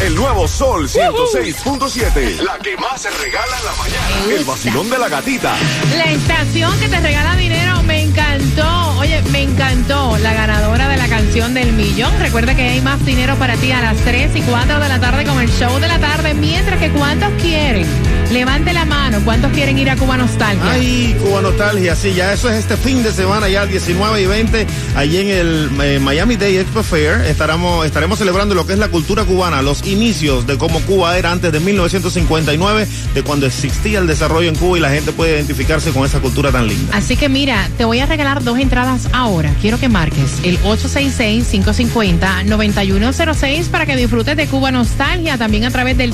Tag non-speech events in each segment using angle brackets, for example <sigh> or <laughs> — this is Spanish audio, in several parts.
El nuevo Sol 106.7. La que más se regala en la mañana. El vacilón de la gatita. La estación que te regala dinero me encantó. Oye, me encantó la ganadora de la canción del millón. Recuerda que hay más dinero para ti a las 3 y 4 de la tarde con el show de la tarde. Mientras que ¿cuántos quieren? Levante la mano. ¿Cuántos quieren ir a Cuba Nostalgia? Ay, Cuba Nostalgia, sí, ya eso es este fin de semana, ya el 19 y 20, allí en el eh, Miami Day Expo Fair, estaremos, estaremos celebrando lo que es la cultura cubana, los inicios de cómo Cuba era antes de 1959, de cuando existía el desarrollo en Cuba y la gente puede identificarse con esa cultura tan linda. Así que mira, te voy a regalar dos entradas ahora. Quiero que marques el 866-550-9106 para que disfrutes de Cuba Nostalgia. También a través del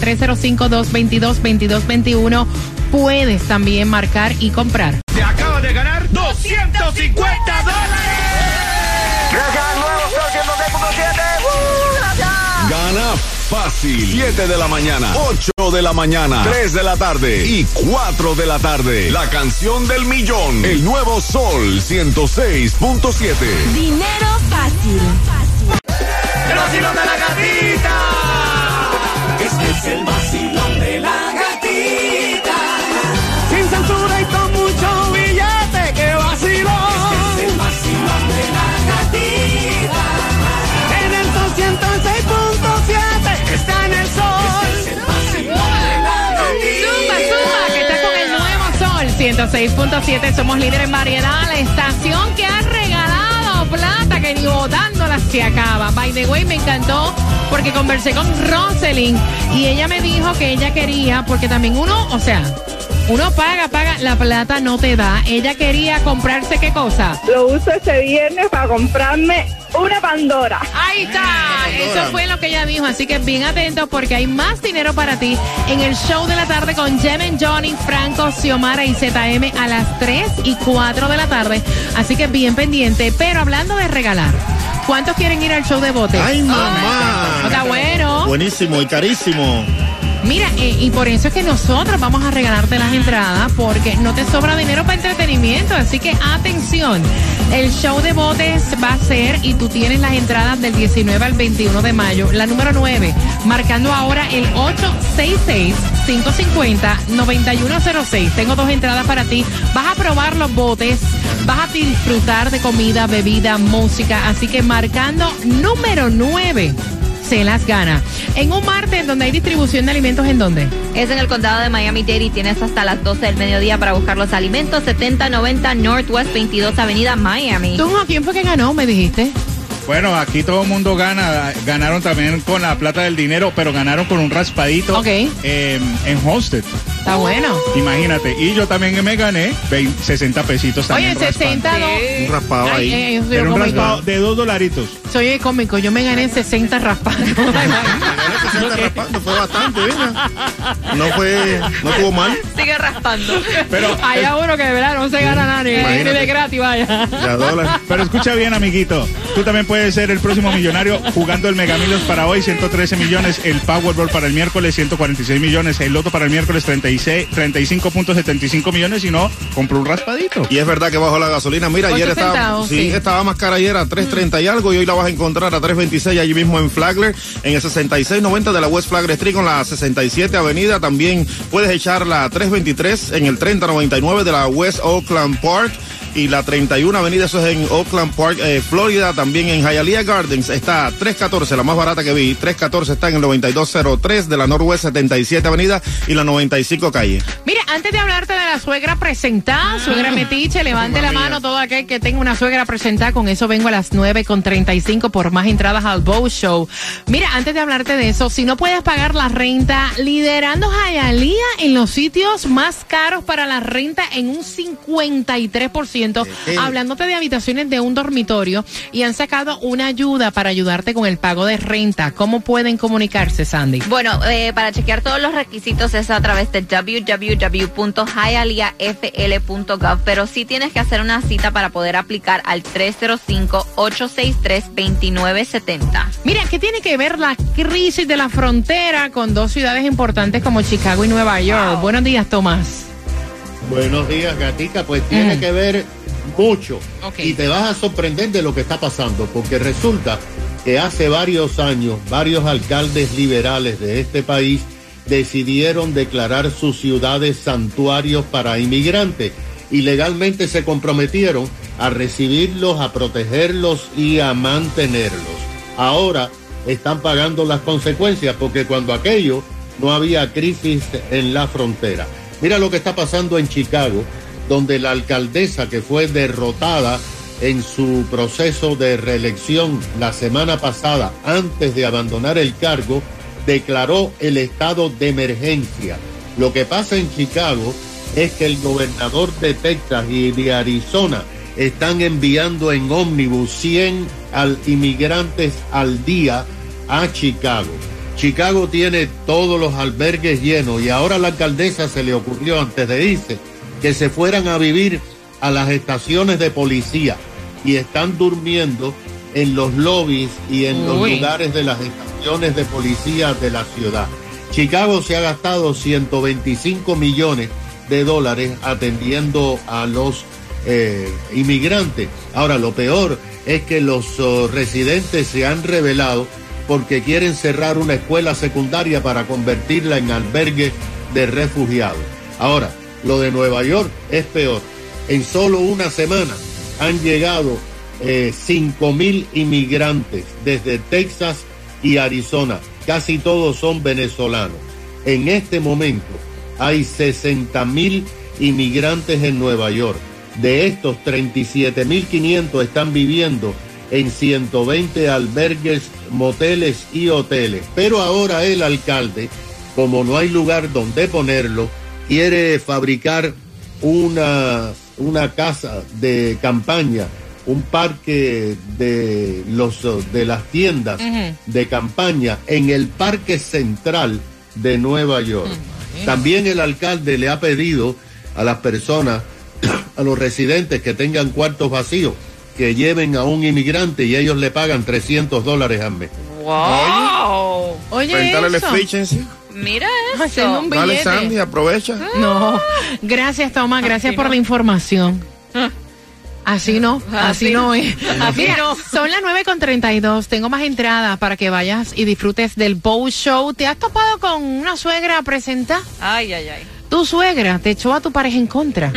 305-222-2221 puedes también marcar y comprar. Te acabas de ganar 250 dólares. Gana fácil. 7 de la mañana, 8 de la mañana, 3 de la tarde y 4 de la tarde. La canción del millón. El nuevo Sol 106.7. Dinero 106.7. Somos líderes en variedad. La estación que ha regalado plata que ni botándola se acaba. By the way, me encantó porque conversé con Roselyn y ella me dijo que ella quería, porque también uno, o sea, uno paga, paga, la plata no te da. Ella quería comprarse qué cosa. Lo uso este viernes para comprarme una Pandora. Ahí está, eso fue lo que ella dijo, así que bien atento porque hay más dinero para ti en el show de la tarde con Jemen, Johnny, Franco, Xiomara y ZM a las 3 y 4 de la tarde, así que bien pendiente, pero hablando de regalar, ¿cuántos quieren ir al show de bote? Ay, mamá. Está bueno. Buenísimo y carísimo. Mira, eh, y por eso es que nosotros vamos a regalarte las entradas porque no te sobra dinero para entretenimiento. Así que atención, el show de botes va a ser y tú tienes las entradas del 19 al 21 de mayo. La número 9, marcando ahora el 866-550-9106. Tengo dos entradas para ti. Vas a probar los botes, vas a disfrutar de comida, bebida, música. Así que marcando número 9 se las gana. En un martes donde hay distribución de alimentos, ¿en dónde? Es en el condado de Miami-Dade y tienes hasta las 12 del mediodía para buscar los alimentos. 7090 Northwest 22 Avenida Miami. ¿Tú, quién fue que ganó, me dijiste? Bueno, aquí todo el mundo gana. Ganaron también con la plata del dinero, pero ganaron con un raspadito Ok. eh, en Hosted. Está bueno. Imagínate. Y yo también me gané 20 60 pesitos Oye, también. 60 raspando. Un raspado Ay, ahí. eh, Pero un raspado de dos dolaritos. Soy cómico, yo me gané 60 raspando. Se está raspando, fue bastante, mira. No fue, no estuvo mal. Sigue raspando. Pero, Hay a uno que de verdad no se gana nada, ni, ni de gratis, vaya. Ya dólar. pero escucha bien, amiguito. Tú también puedes ser el próximo millonario jugando el Mega Millions para hoy, 113 millones. El Powerball para el miércoles, 146 millones. El Loto para el miércoles, 36, 35.75 millones. Y no, compro un raspadito. Y es verdad que bajó la gasolina. Mira, ayer estaba, centavos, sí, sí. estaba más cara ayer a 3.30 y algo y hoy la vas a encontrar a 3.26 allí mismo en Flagler, en el 6690 de la West Flagler Street con la 67 Avenida. También puedes echarla a 3.23 en el 3099 de la West Oakland Park. Y la 31 Avenida, eso es en Oakland Park, eh, Florida, también en Hialeah Gardens está 314, la más barata que vi, 314 está en el 9203 de la Northwest 77 Avenida y la 95 calle. Mira, antes de hablarte de la suegra presentada, suegra metiche, levante la mano todo aquel que tenga una suegra presentada. Con eso vengo a las 9 con 35 por más entradas al Bow Show. Mira, antes de hablarte de eso, si no puedes pagar la renta, liderando Hialeah en los sitios más caros para la renta en un 53%, hablándote de habitaciones de un dormitorio y han sacado una ayuda para ayudarte con el pago de renta. ¿Cómo pueden comunicarse, Sandy? Bueno, eh, para chequear todos los requisitos es a través de www.hialeahfl.gov, pero sí tienes que hacer una cita para poder aplicar al 305-863-2970. Mira, ¿qué tiene que ver la crisis de la frontera con dos ciudades importantes como Chicago y Nueva York? Buenos días, Tomás. Buenos días, Gatica. Pues tiene Mm. que ver mucho. Y te vas a sorprender de lo que está pasando, porque resulta que hace varios años varios alcaldes liberales de este país decidieron declarar sus ciudades santuarios para inmigrantes y legalmente se comprometieron a recibirlos, a protegerlos y a mantenerlos. Ahora están pagando las consecuencias porque cuando aquello no había crisis en la frontera. Mira lo que está pasando en Chicago, donde la alcaldesa que fue derrotada en su proceso de reelección la semana pasada, antes de abandonar el cargo, declaró el estado de emergencia. Lo que pasa en Chicago es que el gobernador de Texas y de Arizona están enviando en ómnibus 100 al inmigrantes al día a Chicago. Chicago tiene todos los albergues llenos y ahora a la alcaldesa se le ocurrió antes de irse que se fueran a vivir a las estaciones de policía y están durmiendo en los lobbies y en los lugares de las estaciones de policía de la ciudad. Chicago se ha gastado 125 millones de dólares atendiendo a los eh, inmigrantes. Ahora, lo peor es que los oh, residentes se han revelado porque quieren cerrar una escuela secundaria para convertirla en albergue de refugiados. Ahora, lo de Nueva York es peor. En solo una semana han llegado eh, 5 mil inmigrantes desde Texas y Arizona. Casi todos son venezolanos. En este momento hay 60 mil inmigrantes en Nueva York. De estos, 37.500 están viviendo en 120 albergues, moteles y hoteles. Pero ahora el alcalde, como no hay lugar donde ponerlo, quiere fabricar una, una casa de campaña, un parque de, los, de las tiendas de campaña en el parque central de Nueva York. También el alcalde le ha pedido a las personas, <clears throat> a los residentes que tengan cuartos vacíos, que lleven a un inmigrante y ellos le pagan 300 dólares al mes. ¡Wow! Oye, eso. efficiency. Mira eso. un Dale, billete. Sandy, aprovecha. No, gracias Tomás, gracias Así por no. la información. Así no, así, Así no es. Así Mira, no. son las 9 con 32. Tengo más entradas para que vayas y disfrutes del Bow Show. ¿Te has topado con una suegra presenta? Ay, ay, ay. Tu suegra te echó a tu pareja en contra.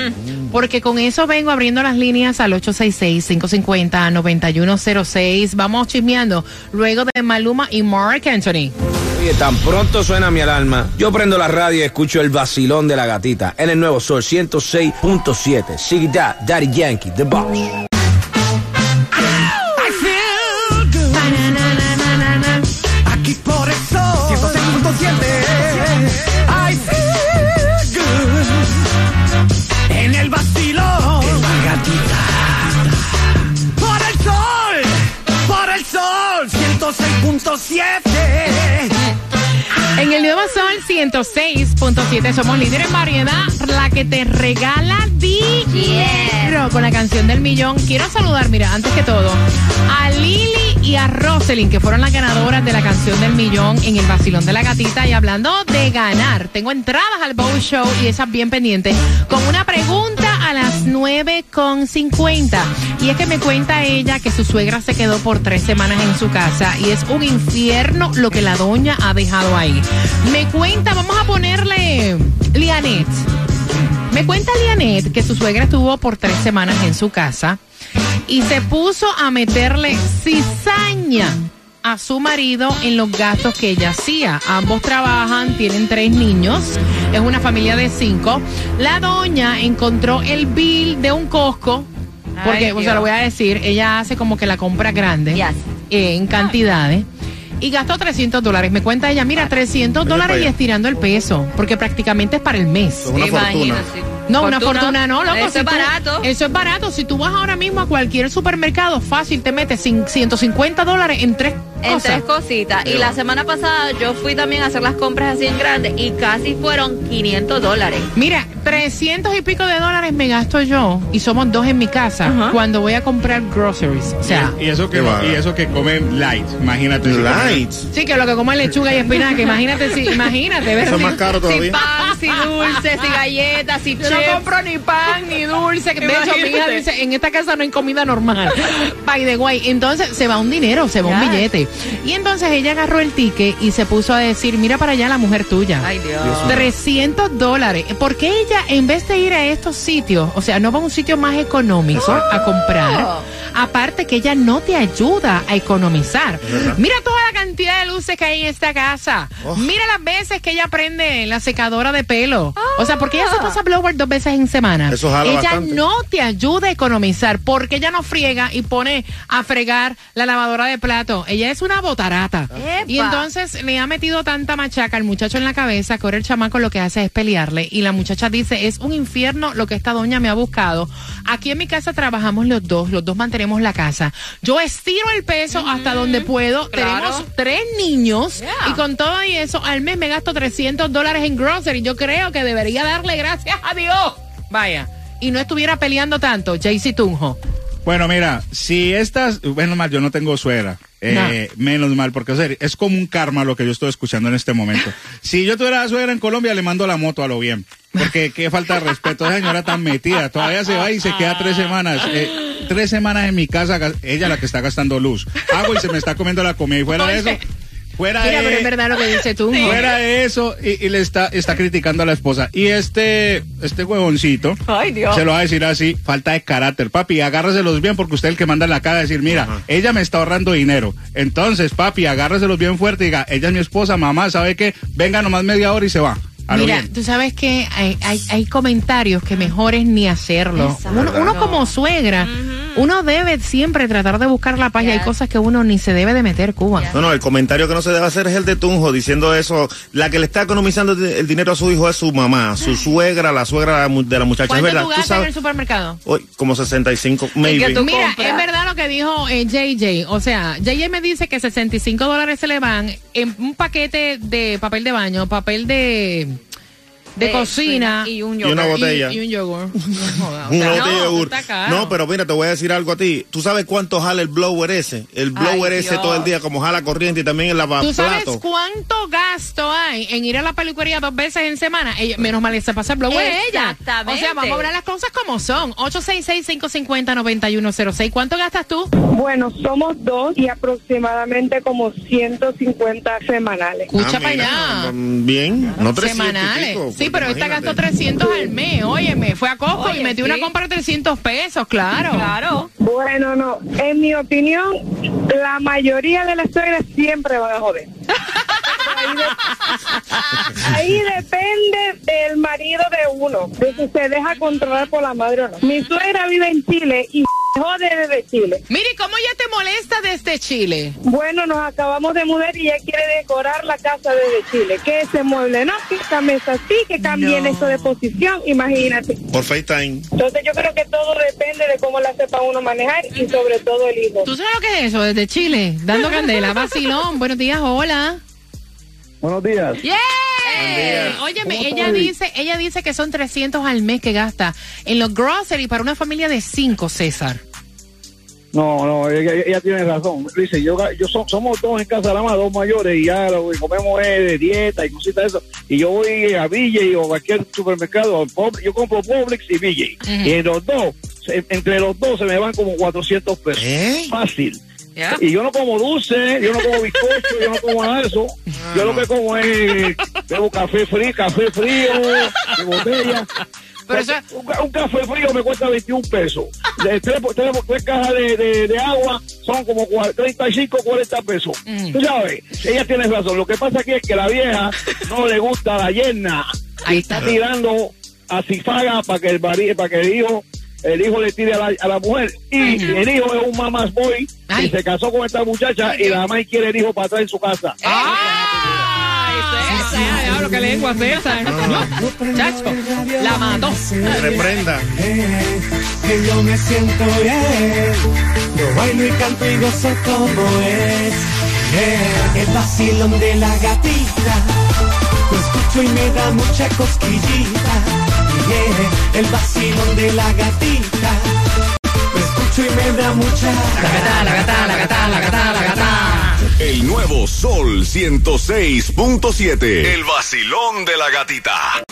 Porque con eso vengo abriendo las líneas al 866-550-9106. Vamos chismeando luego de Maluma y Mark Anthony. Tan pronto suena mi alarma, yo prendo la radio y escucho el vacilón de la gatita en el nuevo Sol 106.7. Sigue da, Daddy Yankee, The Boss. Aquí por el sol 106.7 I feel good. En el vacilón. De la gatita. Por el sol Por el sol 106.7 En el nuevo Sol 106.7 somos líderes en variedad, la que te regala dinero con la canción del millón. Quiero saludar, mira, antes que todo, a Lili y a Roselyn, que fueron las ganadoras de la canción del millón en el vacilón de la gatita. Y hablando de ganar, tengo entradas al Bow Show y esas bien pendientes, con una pregunta a las 9.50. Y es que me cuenta ella que su suegra se quedó por tres semanas en su casa y es un infierno lo que la doña ha dejado ahí. Me cuenta, vamos a ponerle Lianet. Me cuenta Lianet que su suegra estuvo por tres semanas en su casa y se puso a meterle cizaña a su marido en los gastos que ella hacía. Ambos trabajan, tienen tres niños, es una familia de cinco. La doña encontró el bill de un Costco, porque, Ay, o sea, lo voy a decir, ella hace como que la compra grande Yes. eh, en cantidades. Y gastó 300 dólares. Me cuenta ella, mira, 300 Mira dólares y estirando el peso, porque prácticamente es para el mes. Es una fortuna. No, una fortuna no, loco. Eso si es tú- barato. Eso es barato. Si tú vas ahora mismo a cualquier supermercado, fácil te metes cin- 150 dólares en tres En tres cositas. Y la semana pasada yo fui también a hacer las compras así en grande y casi fueron 500 dólares. Mira, 300 y pico de dólares me gasto yo, y somos dos en mi casa, Ajá. cuando voy a comprar groceries. O sea, y eso que y eso que comen light, imagínate. si comen- Lights. sí, que lo que como es lechuga y espinaca, imagínate si, imagínate, ¿ves? Eso es más caro Si todavía. pan, si dulces, si galletas, si Yo chips. no compro ni pan ni dulce. De hecho, mi hija dice, en esta casa no hay comida normal. By the way, entonces se va un dinero, se va un billete. Y entonces ella agarró el ticket y se puso a decir, mira para allá la mujer tuya. Ay, Dios. 300 dólares. ¿Por qué ella, en vez de ir a estos sitios, o sea, no va a un sitio más económico a comprar? Aparte que ella no te ayuda a economizar. Mira toda cantidad de luces que hay en esta casa. Mira las veces que ella prende la secadora de pelo. O sea, porque ella se pasa blower dos veces en semana. Eso jala ella bastante. no te ayuda a economizar porque ella no friega y pone a fregar la lavadora de plato. Ella es una botarata. Y entonces le ha metido tanta machaca al muchacho en la cabeza que ahora el chamaco lo que hace es pelearle. Y la muchacha dice, es un infierno lo que esta doña me ha buscado. Aquí en mi casa trabajamos los dos, los dos mantenemos la casa. Yo estiro el peso hasta donde puedo. claro. Tenemos tres niños Yeah. y con todo y eso al mes me gasto 300 dólares en grocery. Yo creo que debería darle gracias a Dios. Vaya. Y no estuviera peleando tanto, Jaycee Tunjo. Bueno, mira, si estas, menos mal, yo no tengo suegra. Eh, Menos mal, porque o sea, es como un karma lo que yo estoy escuchando en este momento. <laughs> Si yo tuviera suegra en Colombia, le mando la moto a lo bien. Porque qué falta de respeto, esa señora tan metida. Todavía se va y se queda tres semanas. eh, tres semanas en mi casa, ella la que está gastando luz. Hago y se me está comiendo la comida. Y fuera de eso, fuera Mira, de... pero es verdad lo que dice. Fuera de eso, y, y le está, está criticando a la esposa. Y este, este huevoncito, Ay, Dios. se lo va a decir así, falta de carácter. Papi, agárraselos bien porque usted es el que manda en la cara a decir, mira, ella me está ahorrando dinero. Entonces, papi, agárraselos bien fuerte y diga, ella es mi esposa, mamá, ¿sabe qué? Venga nomás media hora y se va. A lo Mira, bien. tú sabes que hay, hay, hay comentarios que mejor es ni hacerlo. Uno como suegra, uno debe siempre tratar de buscar la paz y hay cosas que uno ni se debe de meter, Cuba. Yes. No, no, el comentario que no se debe hacer es el de Tunjo diciendo eso. La que le está economizando el dinero a su hijo es su mamá, su suegra, la suegra de la muchacha. Es ¿Cuánto verdad, tú tú gastas en el sabes. supermercado? Hoy, como 65, maybe. tú- Mira, compras. es verdad lo que dijo eh, JJ. O sea, JJ me dice que 65 dólares se le van en un paquete de papel de baño, papel de, de, De cocina y un Y una yogur. botella. y, y un yogur. <laughs> No Una botella de no, yogur. No, pero mira, te voy a decir algo a ti. ¿Tú sabes cuánto jala el blower ese? El blower Ay, ese Dios. todo el día, como jala corriente y también el ¿Tú sabes lavaplato. cuánto gasto hay en ir a la peluquería dos veces en semana? Ella- menos mal se pasa el blog de ella. Exactamente. O sea, vamos a hablar las cosas como son. 866-550-9106. ¿Cuánto gastas tú? Bueno, somos dos y aproximadamente como 150 semanales. Escucha Ah, para mira, allá. Bien, no 300 y Semanales. Sí, pero esta gastó 300 al mes. Óyeme, fue a Costco y metió sí. una compra de 300 pesos, claro. Claro. Bueno, no, en mi opinión, la mayoría de las suegras siempre van a joder. Ahí, de- ahí depende del marido de uno, de si se deja controlar por la madre o no. Mi suegra vive en Chile y jode desde Chile. Mire, ¿cómo ella te molesta desde Chile? Bueno, nos acabamos de mudar y ella quiere decorar la casa desde Chile. Que ese mueble no, que esta mesa sí, que cambien No. eso de posición, imagínate. Por FaceTime. Entonces yo creo que todo depende de cómo la sepa uno manejar y sobre todo el hijo. ¿Tú sabes lo que es eso? Desde Chile, dando candela. Vacilón, buenos días, hola. Buenos días. ¡Yeah! Óyeme, ella dice, ella dice que son 300 al mes que gasta en los grocery para una familia de cinco, César. No, no, ella, ella tiene razón. Dice, yo, yo so- somos dos en casa de la dos mayores y ya lo que comemos es de dieta y cositas de eso. Y yo voy a BJ o a cualquier supermercado, yo compro Publix y BJ. Ujú. Y en los dos, se- entre los dos se me van como 400 pesos. ¿Eh? Fácil. Y yo no como dulce, yo no como bizcocho, yo no como nada de eso. Yo lo que como es, bebo café frío, café frío, de botella. Pero eso- un, ca- un café frío me cuesta 21 pesos. De tres, tres, tres cajas de, de- de agua son como cua- 35, 40 pesos. Mm. Tú sabes, ella tiene razón. Lo que pasa aquí es que la vieja no le gusta la yerna. Ahí está. está tirando a cifaga para que el para que el hijo el hijo le tire a la, a la mujer y el hijo es un mamás boy Ay. y se casó con esta muchacha y la mamá quiere el hijo para atrás en su casa. ¡Ay, César! Diablo, qué lengua, César. Chacho, la mató. Reprenda. que yo me siento bien. Yo bailo y canto y gozo como es. Yeah, el vacilón de la gatita. Lo escucho y me da mucha cosquillita. Yeah, el vacilón de la gatita. Lo escucho y me da mucha. La gata, la gata, la gata, la gata, la gata. El nuevo Sol 106.7. El vacilón de la gatita.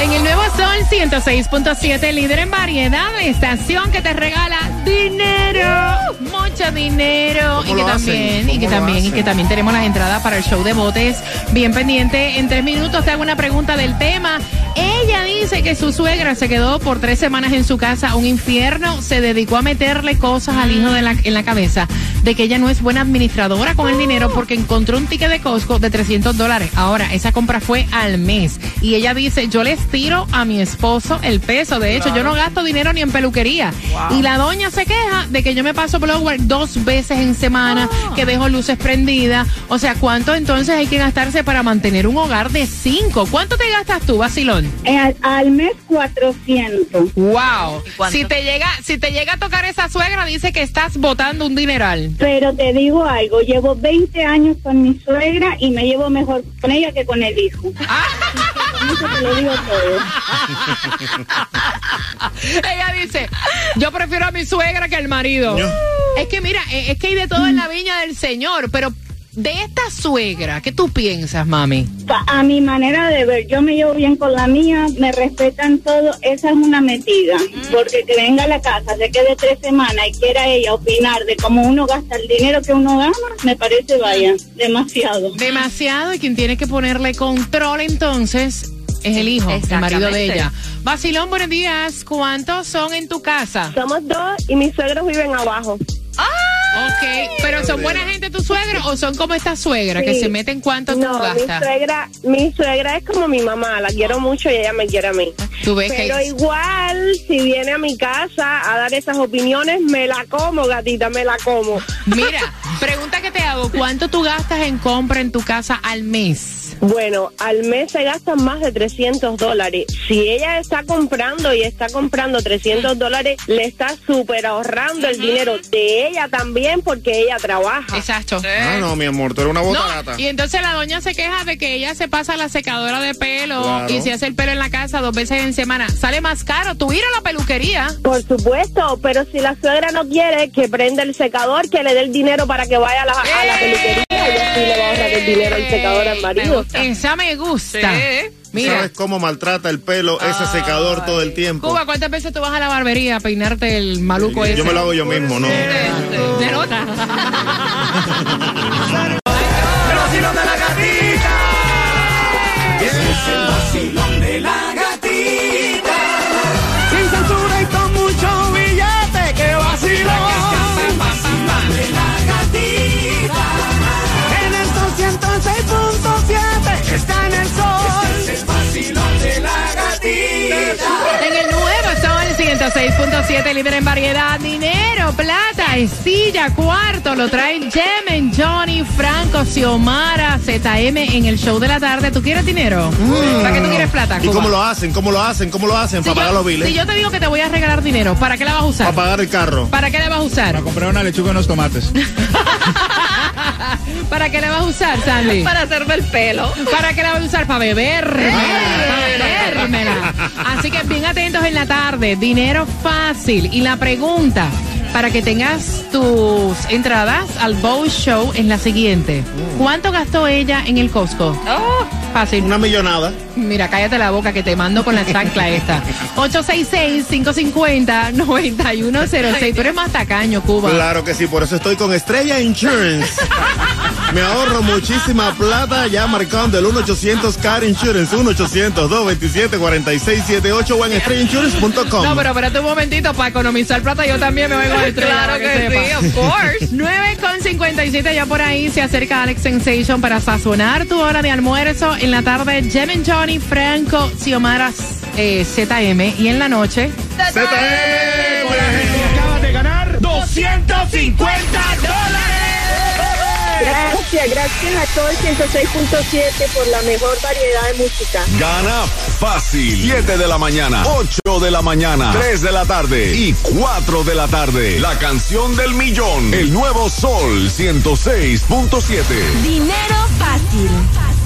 En el nuevo Sol 106.7, líder en variedad, estación que te regala dinero, mucho dinero y ¿Cómo que también y ¿Cómo que también y que también tenemos las entradas para el show de botes bien pendiente. En tres minutos te hago una pregunta del tema. Ella dice que su suegra se quedó por tres semanas en su casa, un infierno, se dedicó a meterle cosas al hijo de la, en la cabeza de que ella no es buena administradora con el dinero porque encontró un ticket de Costco de 300 dólares. Ahora, esa compra fue al mes. Y ella dice, yo les tiro a mi esposo el peso. De hecho, yo no gasto dinero ni en peluquería. Y la doña se queja de que yo me paso blower dos veces en semana, que dejo luces prendidas. O sea, ¿cuánto entonces hay que gastarse para mantener un hogar de cinco? ¿Cuánto te gastas tú, Basilón? Eh, Al, al mes 400. Wow. Si te llega, si te llega a tocar esa suegra, dice que estás botando un dineral. Pero te digo algo, llevo 20 años con mi suegra y me llevo mejor con ella que con el hijo. Con eso te lo digo todo. Ella dice, yo prefiero a mi suegra que al marido. Yo. Es que mira, eh, es que hay de todo en la viña del Señor, pero de esta suegra, ¿qué tú piensas, mami? A mi manera de ver, yo me llevo bien con la mía, me respetan todo, esa es una metida. Porque que venga a la casa, se quede tres semanas y quiera ella opinar de cómo uno gasta el dinero que uno gana, me parece, vaya, demasiado. Demasiado y quien tiene que ponerle control entonces es el hijo, el marido de ella. Basilón, buenos días. ¿Cuántos son en tu casa? Somos dos y mis suegros viven abajo. Ok, pero ¿son buena gente tu suegra o son como esta suegra que se meten cuánto tú No, mi gastas? suegra, mi suegra es como mi mamá, la quiero mucho y ella me quiere a mí. Tú ves Pero que igual, si viene a mi casa a dar esas opiniones, me la como, gatita, me la como. Mira, pregunta que te hago, ¿cuánto tú gastas en compra en tu casa al mes? Bueno, al mes se gastan más de 300 dólares. Si ella está comprando y está comprando 300 dólares, le está súper ahorrando el dinero de ella también porque ella trabaja. Exacto. Ah, no, mi amor, tú eres una No, botarata. y entonces la doña se queja de que ella se pasa la secadora de pelo Claro. y se hace el pelo en la casa dos veces en semana. Sale más caro tú ir a la peluquería. Por supuesto, pero si la suegra no quiere que prenda el secador, que le dé el dinero para que vaya a la, a la peluquería, ella sí le va a ahorrar el dinero al secador al marido. Esa me gusta. Mira, ¿Sabes cómo maltrata el pelo ese secador todo el tiempo? Cuba, ¿cuántas veces tú vas a la barbería a peinarte el maluco ese? Yo me lo hago yo mismo, ¿no? Se nota. El vacilón de la gatita. Ese es el vacilón de la el nuevo Sol 106.7, líder en variedad, dinero, plata, estilla, cuarto, lo traen Jemen, Johnny, Franco, Xiomara, ZM en el show de la tarde. ¿Tú quieres dinero? ¿Para qué tú quieres plata? Mm. ¿Y cómo lo hacen? ¿Cómo lo hacen? ¿Cómo lo hacen? Si para yo- pagar los biles. Si yo te digo que te voy a regalar dinero, ¿para qué la vas a usar? Para pagar el carro. ¿Para qué la vas a usar? Para comprar una lechuga y unos tomates. <laughs> ¿Para qué la vas a usar, Sandy? Para hacerme el pelo. ¿Para qué la vas a usar? Para beber. Para Así que bien atentos en la tarde. Dinero fácil. Y la pregunta para que tengas tus entradas al Bow Show es la siguiente. ¿Cuánto gastó ella en el Costco? fácil. Una millonada. Mira, cállate la boca que te mando con la chancla esta. <laughs> 866-550-9106. Tú eres más tacaño, Cuba. Claro que sí, por eso estoy con Estrella Insurance. <laughs> Me ahorro muchísima plata ya marcando el 1-800 Car Insurance, 1-800-227-4678 o en estrellainsurance.com. No, pero espérate un momentito, para economizar plata yo también me voy con Estrella. Claro que sepa. sí, of course. <laughs> 9 con 57 ya por ahí se acerca Alex Sensation para sazonar tu hora de almuerzo. En la tarde, Jem and Johnny, Franco, Xiomara eh, ZM. Y en la noche, Acabas de ganar 250 dólares. Gracias, gracias a todo el 106.7 por la mejor variedad de música. Gana fácil. 7 de la mañana, 8 de la mañana, 3 de la tarde y 4 de la tarde. La canción del millón. El nuevo Sol 106.7. Dinero fácil.